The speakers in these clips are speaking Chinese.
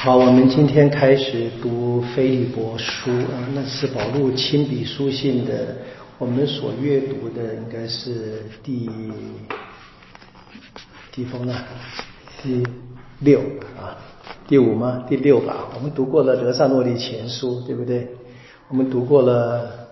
好，我们今天开始读《菲利伯书》啊，那是保禄亲笔书信的。我们所阅读的应该是第几封呢？第六啊，第五吗？第六吧。我们读过了《德萨诺利前书》，对不对？我们读过了。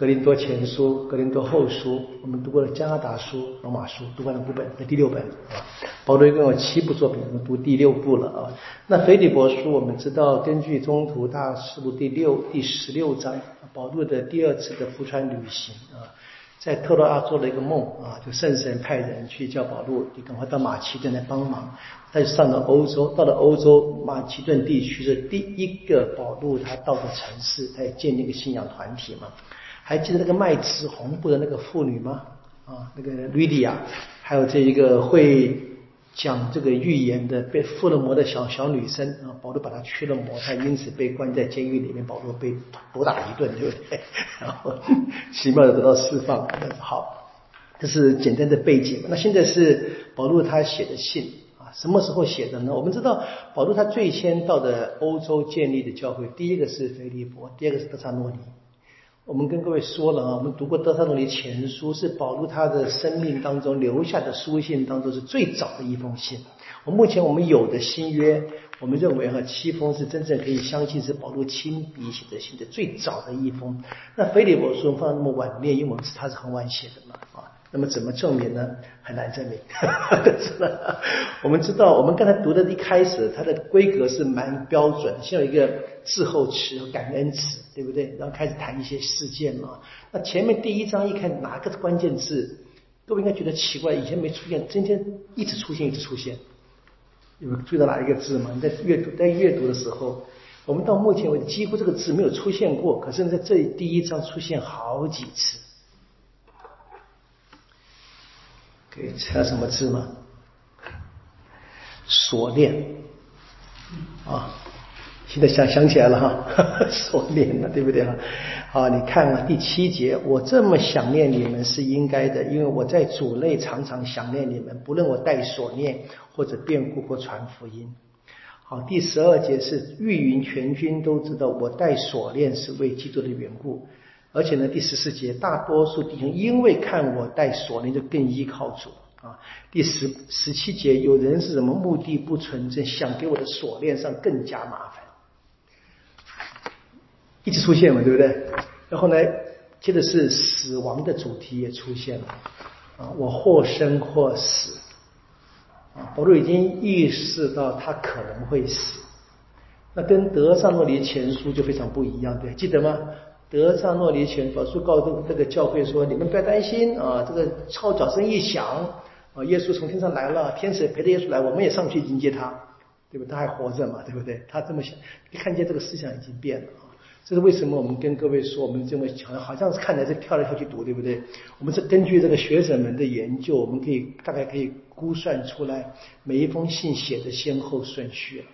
格林多前书、格林多后书，我们读过了加拿大书、罗马书，读完了五本，这第六本啊。保罗一共有七部作品，我们读第六部了啊。那腓立伯书，我们知道根据中途大事录第六、第十六章，保罗的第二次的浮船旅行啊，在特洛阿做了一个梦啊，就圣神派人去叫保罗，你赶快到马其顿来帮忙。他就上了欧洲，到了欧洲马其顿地区的第一个保罗他到的城市，他也建立一个信仰团体嘛。还记得那个卖紫红布的那个妇女吗？啊，那个吕迪亚，还有这一个会讲这个预言的被附了魔的小小女生啊，保罗把她驱了魔，她因此被关在监狱里面，保罗被毒打一顿，对不对？然后奇妙的得到释放。好，这是简单的背景。那现在是保罗他写的信啊，什么时候写的呢？我们知道保罗他最先到的欧洲建立的教会，第一个是腓利伯，第二个是德萨诺尼。我们跟各位说了啊，我们读过德萨罗尼前书，是保罗他的生命当中留下的书信当中是最早的一封信。我目前我们有的新约，我们认为哈七封是真正可以相信是保罗亲笔写的信的最早的一封。那腓利伯书放那么晚念，因为我们是他是很晚写的嘛啊。那么怎么证明呢？很难证明。我们知道，我们刚才读的一开始，它的规格是蛮标准，先有一个滞后词、感恩词，对不对？然后开始谈一些事件嘛。那前面第一章一看哪个关键字，各位应该觉得奇怪，以前没出现，今天一直出现，一直出现。有注意到哪一个字吗？你在阅读在阅读的时候，我们到目前为止几乎这个字没有出现过，可是在这里第一章出现好几次。可以猜什么字吗？锁链啊！现在想想起来了哈，锁链了，对不对哈？好，你看啊，第七节，我这么想念你们是应该的，因为我在主内常常想念你们，不论我带锁链或者变故或传福音。好，第十二节是御云全军都知道我带锁链是为基督的缘故。而且呢，第十四节，大多数弟兄因为看我带锁链，就更依靠主啊。第十十七节，有人是什么目的不纯正，想给我的锁链上更加麻烦，一直出现嘛，对不对？然后呢，接着是死亡的主题也出现了啊，我或生或死啊。保罗已经意识到他可能会死，那跟德萨诺尼前书就非常不一样，对，记得吗？德萨诺尼前书告诉这个教会说：“你们不要担心啊，这个号角声一响啊，耶稣从天上来了，天使陪着耶稣来，我们也上去迎接他，对吧？他还活着嘛，对不对？他这么想，一看见这个思想已经变了啊！这是为什么？我们跟各位说，我们这么强，好像是看来是跳来跳去读，对不对？我们是根据这个学者们的研究，我们可以大概可以估算出来每一封信写的先后顺序。”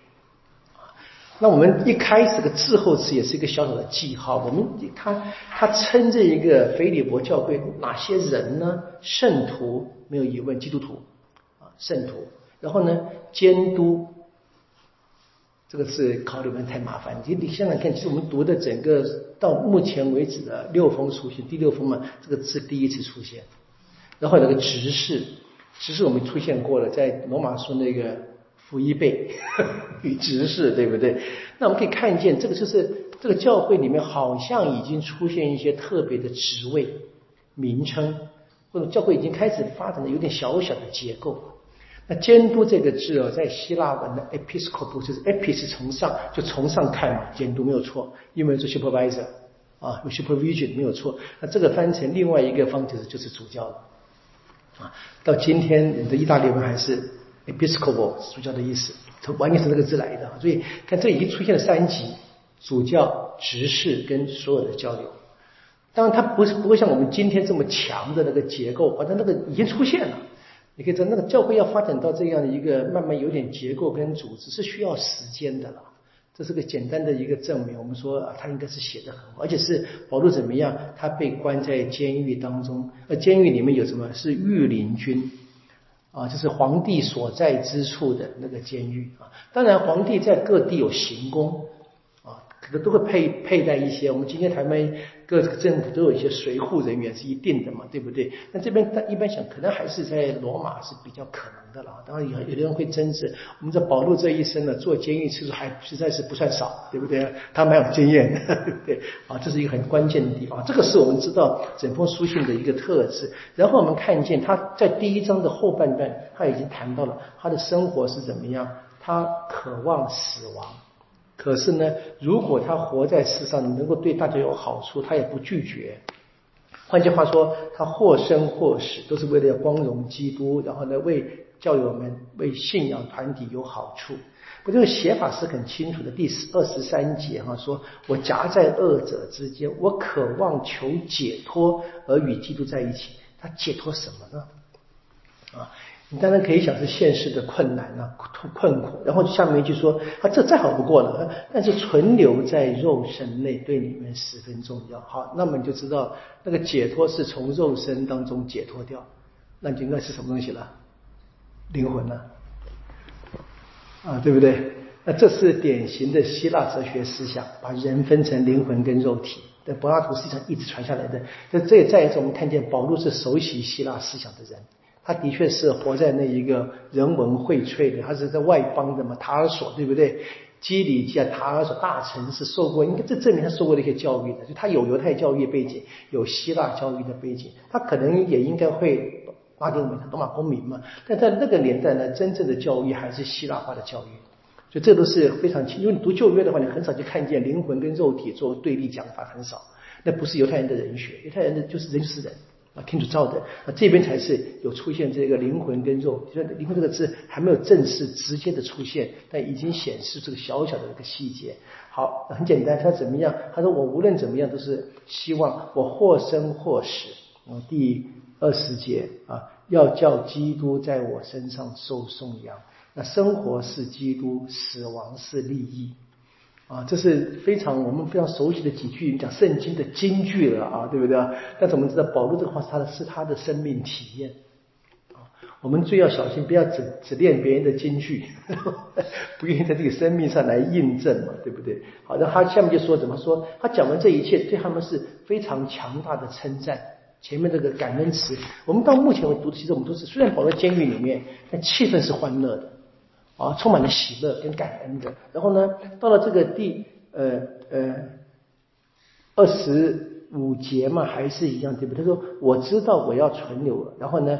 那我们一开始的滞后词也是一个小小的记号。我们他他称这一个腓利伯教会哪些人呢？圣徒没有疑问，基督徒啊，圣徒。然后呢，监督这个字考虑的太麻烦。你你现在看，其实我们读的整个到目前为止的六封书信，第六封嘛，这个字第一次出现。然后那个执事，执事我们出现过了，在罗马书那个。福一倍与执事，对不对？那我们可以看见，这个就是这个教会里面好像已经出现一些特别的职位名称，或者教会已经开始发展的有点小小的结构。那监督这个字哦，在希腊文的 episcopal 就是 epis 从上，就从上看嘛，监督没有错，英文是 supervisor 啊，有 supervision 没有错。那这个翻成另外一个方就是就是主教了啊。到今天你的意大利文还是。Episcopal 主教的意思，它完全是这个字来的。所以看这已经出现了三级主教、执事跟所有的交流。当然，它不是不会像我们今天这么强的那个结构，反正那个已经出现了。你可以知道，那个教会要发展到这样的一个慢慢有点结构跟组织，是需要时间的了。这是个简单的一个证明。我们说啊，他应该是写的很好，而且是保罗怎么样？他被关在监狱当中，而监狱里面有什么？是御林军。啊，就是皇帝所在之处的那个监狱啊。当然，皇帝在各地有行宫。可能都会佩佩戴一些，我们今天台湾各政府都有一些随护人员是一定的嘛，对不对？那这边他一般想，可能还是在罗马是比较可能的了。当然有有的人会争执，我们这保罗这一生呢，做监狱次数还实在是不算少，对不对？他蛮有经验的，对？啊，这是一个很关键的地方。这个是我们知道整封书信的一个特质。然后我们看见他在第一章的后半段，他已经谈到了他的生活是怎么样，他渴望死亡。可是呢，如果他活在世上，能够对大家有好处，他也不拒绝。换句话说，他或生或死，都是为了要光荣基督，然后呢，为教友们、为信仰团体有好处。不，这个写法是很清楚的。第十二十三节哈，说我夹在二者之间，我渴望求解脱而与基督在一起。他解脱什么呢？啊？你当然可以想是现实的困难啊，困苦。然后下面一句说，啊，这再好不过了。但是存留在肉身内，对你们十分重要。好，那么你就知道那个解脱是从肉身当中解脱掉，那就应该是什么东西了？灵魂呢，啊，对不对？那这是典型的希腊哲学思想，把人分成灵魂跟肉体。在柏拉图思想一直传下来的。这这也再一次我们看见保罗是熟悉希腊思想的人。他的确是活在那一个人文荟萃的，他是在外邦的嘛，塔尔索对不对？基里基亚，塔尔索大城市受过，应该这证明他受过那些教育的，就他有犹太教育背景，有希腊教育的背景，他可能也应该会拉丁文，罗马公民嘛。但在那个年代呢，真正的教育还是希腊化的教育，所以这都是非常清。因为你读旧约的话，你很少去看见灵魂跟肉体做对立讲法，很少。那不是犹太人的人学，犹太人的就是人就是人。啊，天主造的，那这边才是有出现这个灵魂跟肉。就是灵魂这个字还没有正式直接的出现，但已经显示这个小小的一个细节。好，很简单，他怎么样？他说我无论怎么样都是希望我或生或死。啊，第二十节啊，要叫基督在我身上受颂扬。那生活是基督，死亡是利益。啊，这是非常我们非常熟悉的几句讲圣经的金句了啊，对不对？但是我们知道保罗这个话是他的是他的生命体验啊。我们最要小心，不要只只练别人的金句，不愿意在这个生命上来印证嘛，对不对？好，那他下面就说怎么说？他讲完这一切，对他们是非常强大的称赞。前面这个感恩词，我们到目前为止读的，其实我们都是虽然保罗监狱里面，但气氛是欢乐的。啊，充满了喜乐跟感恩的。然后呢，到了这个第呃呃二十五节嘛，还是一样，对不对？他说：“我知道我要存留，然后呢，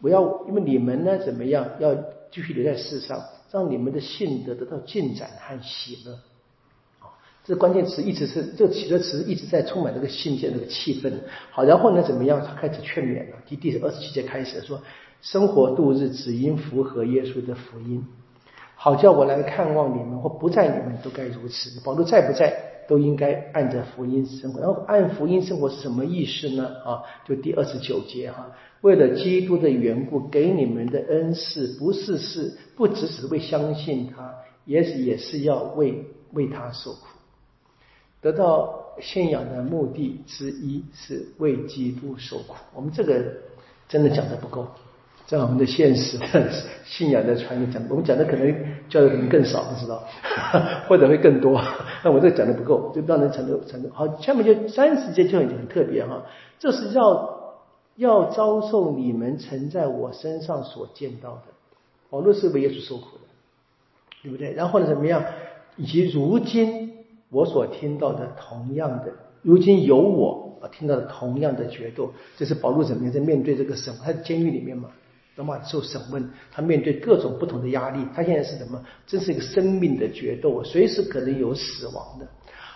我要因为你们呢怎么样，要继续留在世上，让你们的性德得到进展和喜乐。”啊，这关键词一直是这个喜乐词一直在充满这个信件这个气氛。好，然后呢怎么样？他开始劝勉了。第第二十七节开始说：“生活度日只因符合耶稣的福音。”好叫我来看望你们，或不在你们都该如此。保罗在不在，都应该按着福音生活。然后按福音生活是什么意思呢？啊，就第二十九节哈，为了基督的缘故，给你们的恩赐，不是是不只是为相信他，也是也是要为为他受苦。得到信仰的目的之一是为基督受苦。我们这个真的讲的不够。在我们的现实的信仰的传讲，我们讲的可能教的可能更少，不知道，或者会更多。那我这讲的不够，就让人程度程度好。下面就三十节就已经很特别哈，这是要要遭受你们曾在我身上所见到的。保罗是为耶稣受苦的，对不对？然后呢，怎么样？以及如今我所听到的同样的，如今有我啊听到的同样的决斗，这是保罗怎么样在面对这个审判？他监狱里面嘛。那么受审问，他面对各种不同的压力，他现在是什么？这是一个生命的决斗，随时可能有死亡的。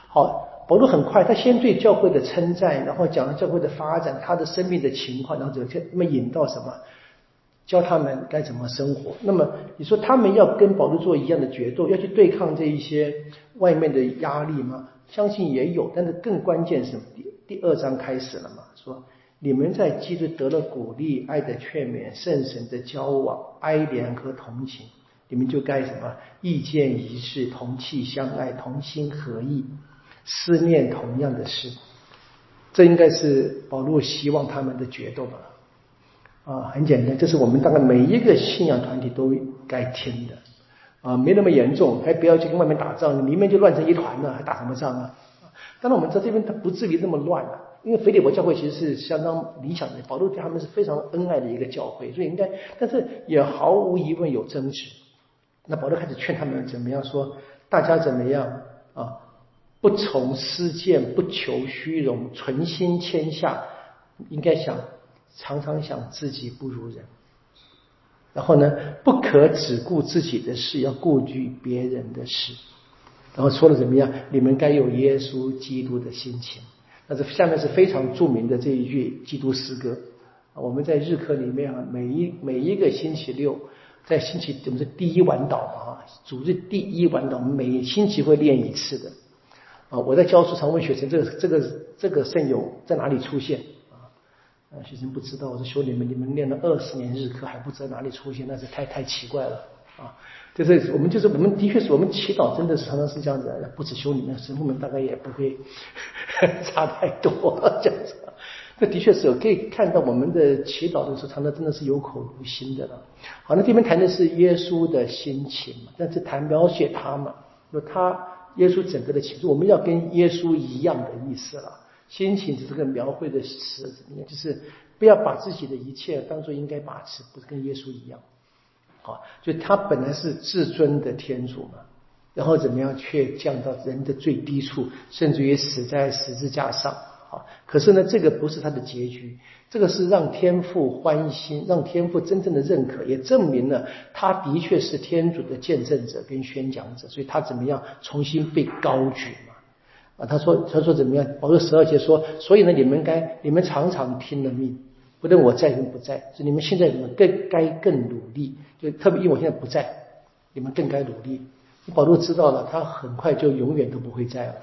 好，保罗很快，他先对教会的称赞，然后讲了教会的发展，他的生命的情况，然后就那么引到什么？教他们该怎么生活。那么你说他们要跟保罗做一样的决斗，要去对抗这一些外面的压力吗？相信也有，但是更关键是第第二章开始了嘛，说。你们在基督得了鼓励、爱的劝勉、圣神的交往、哀怜和同情，你们就该什么？意见一致，同气相爱，同心合意，思念同样的事。这应该是保罗希望他们的决斗吧？啊，很简单，这是我们大概每一个信仰团体都该听的啊，没那么严重，还不要去跟外面打仗，里面就乱成一团了，还打什么仗啊？当然我们在这边，它不至于那么乱啊，因为腓利伯教会其实是相当理想的，保罗对他们是非常恩爱的一个教会，所以应该，但是也毫无疑问有争执。那保罗开始劝他们怎么样说，大家怎么样啊？不从私见，不求虚荣，存心谦下，应该想常常想自己不如人。然后呢，不可只顾自己的事，要顾及别人的事。然后说了怎么样？你们该有耶稣基督的心情。那这下面是非常著名的这一句基督诗歌。我们在日课里面啊，每一每一个星期六，在星期我们是第一晚祷嘛啊，主日第一晚祷，我们每星期会练一次的。啊，我在教书常问学生，这个这个这个圣友在哪里出现？啊，学生不知道。我说兄弟们，你们练了二十年日课还不知道哪里出现，那是太太奇怪了。啊，就是我们就是我们的确是我们祈祷真的是常常是这样子，不止修女们神父们大概也不会 差太多这样子。这的确是可以看到我们的祈祷的时候，常常真的是有口无心的了。好，那这边谈的是耶稣的心情，但是谈描写他嘛，说他耶稣整个的情绪，我们要跟耶稣一样的意思了。心情是这个描绘的词？就是不要把自己的一切当做应该把持，不是跟耶稣一样。啊，就他本来是至尊的天主嘛，然后怎么样却降到人的最低处，甚至于死在十字架上。啊，可是呢，这个不是他的结局，这个是让天父欢心，让天父真正的认可，也证明了他的确是天主的见证者跟宣讲者，所以他怎么样重新被高举嘛？啊，他说他说怎么样？保罗十二节说，所以呢，你们该你们常常听了命。不论我在跟不在，是你们现在你们更该更努力，就特别因为我现在不在，你们更该努力。保罗知道了，他很快就永远都不会在了。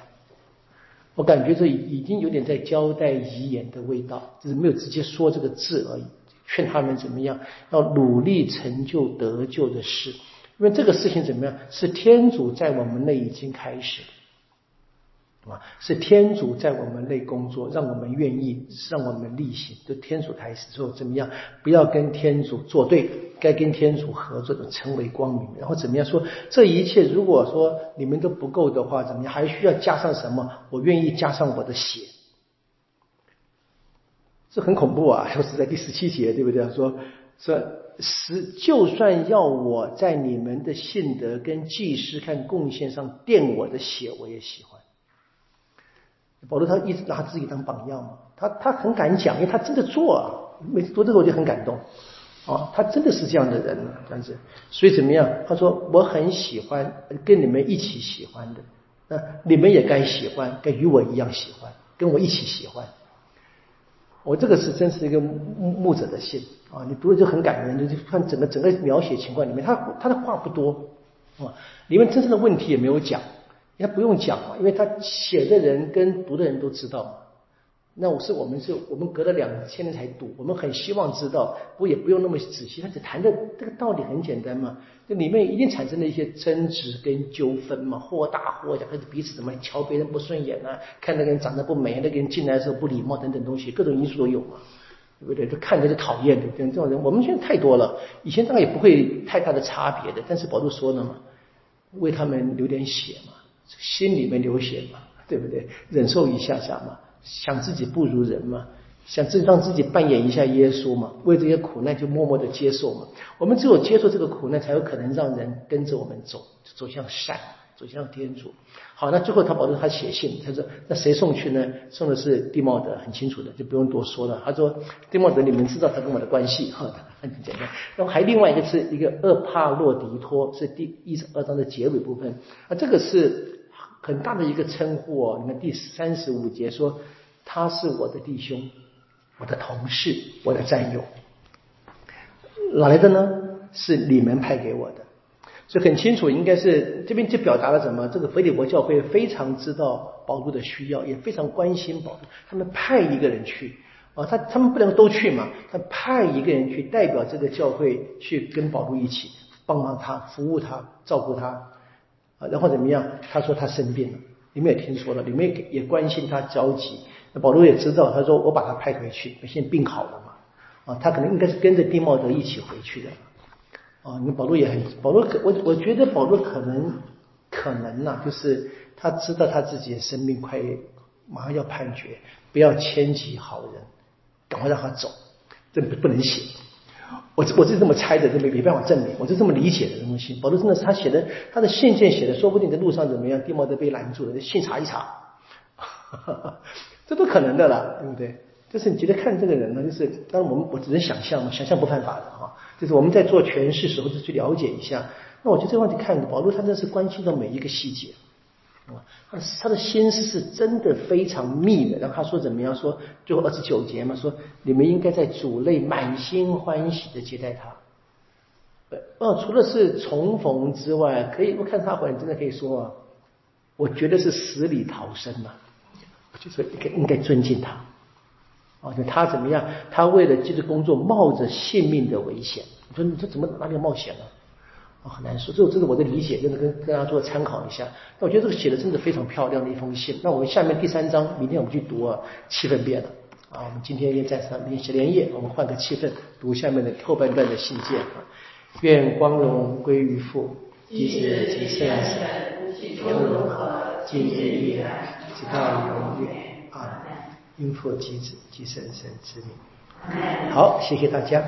我感觉这已经有点在交代遗言的味道，只是没有直接说这个字而已，劝他们怎么样要努力成就得救的事，因为这个事情怎么样是天主在我们内已经开始。啊，是天主在我们内工作，让我们愿意，让我们力行。就天主开始说怎么样？不要跟天主作对，该跟天主合作的，成为光明。然后怎么样说？这一切如果说你们都不够的话，怎么样？还需要加上什么？我愿意加上我的血。这很恐怖啊！就是在第十七节，对不对？说说十，就算要我在你们的信德跟祭司看贡献上垫我的血，我也喜欢。保罗他一直拿自己当榜样嘛，他他很敢讲，因为他真的做啊。每次读这个我就很感动啊，他真的是这样的人这样子。所以怎么样？他说我很喜欢跟你们一起喜欢的，那你们也该喜欢，该与我一样喜欢，跟我一起喜欢。我这个是真是一个牧牧者的信啊，你读了就很感人，你就看整个整个描写情况里面，他他的话不多啊，里面真正的问题也没有讲。他不用讲嘛，因为他写的人跟读的人都知道嘛。那我是我们是我们隔了两千年才读，我们很希望知道，不也不用那么仔细。他只谈的这个道理很简单嘛，这里面一定产生了一些争执跟纠纷嘛，或大或小，开始彼此怎么瞧别人不顺眼啊，看那个人长得不美，那个人进来的时候不礼貌等等东西，各种因素都有嘛，对不对？就看着就讨厌的，这种人我们现在太多了，以前当然也不会太大的差别的，但是保罗说了嘛，为他们流点血嘛。心里面流血嘛，对不对？忍受一下下嘛，想自己不如人嘛，想自让自己扮演一下耶稣嘛，为这些苦难就默默的接受嘛。我们只有接受这个苦难，才有可能让人跟着我们走，走向善，走向天主。好，那最后他保证他写信，他说那谁送去呢？送的是蒂茂德，很清楚的，就不用多说了。他说蒂茂德，你们知道他跟我的关系 哈，很简单。然后还另外一个是一个厄帕洛迪托，是第一十二章的结尾部分啊，这个是。很大的一个称呼哦，你看第三十五节说他是我的弟兄，我的同事，我的战友，哪来的呢？是你们派给我的，所以很清楚，应该是这边就表达了什么？这个腓利伯教会非常知道保罗的需要，也非常关心保罗，他们派一个人去啊，他他们不能都去嘛，他派一个人去代表这个教会去跟保罗一起帮忙他，服务他，照顾他。啊，然后怎么样？他说他生病了，你们也听说了，你们也也关心他着急。那保罗也知道，他说我把他派回去，现在病好了嘛。啊，他可能应该是跟着丁茂德一起回去的。啊，你保罗也很，保罗可我我觉得保罗可能可能呐，就是他知道他自己的生命快马上要判决，不要牵及好人，赶快让他走，这不能写。我我是这么猜的，这没没办法证明，我是这么理解的东西。保罗真的是他写的，他的信件写的，说不定在路上怎么样，地貌都被拦住了，信查一查，这都可能的了，对不对？就是你觉得看这个人呢，就是当然我们我只能想象嘛，想象不犯法的啊。就是我们在做诠释时候，就去了解一下。那我觉得这个问题看，保罗他真是关心到每一个细节啊，他他的心思是真的非常密的。然后他说怎么样？说最后二十九节嘛，说你们应该在主内满心欢喜的接待他。呃，除了是重逢之外，可以我看他回来真的可以说啊，我觉得是死里逃生嘛，就是应该应该尊敬他。啊，就他怎么样？他为了这个工作冒着性命的危险。你说你这怎么哪里冒险呢？啊，很难说。这这是我的理解，就是跟跟大家做参考一下。那我觉得这个写的真的非常漂亮的一封信。那我们下面第三章，明天我们去读啊，气氛变了。啊，我们今天也在上面写连夜，我们换个气氛，读下面的后半段的信件啊。愿光荣归于父，及子及圣神，永永和，今日依然，直到永远。啊。因父及子及圣神之名。好，谢谢大家。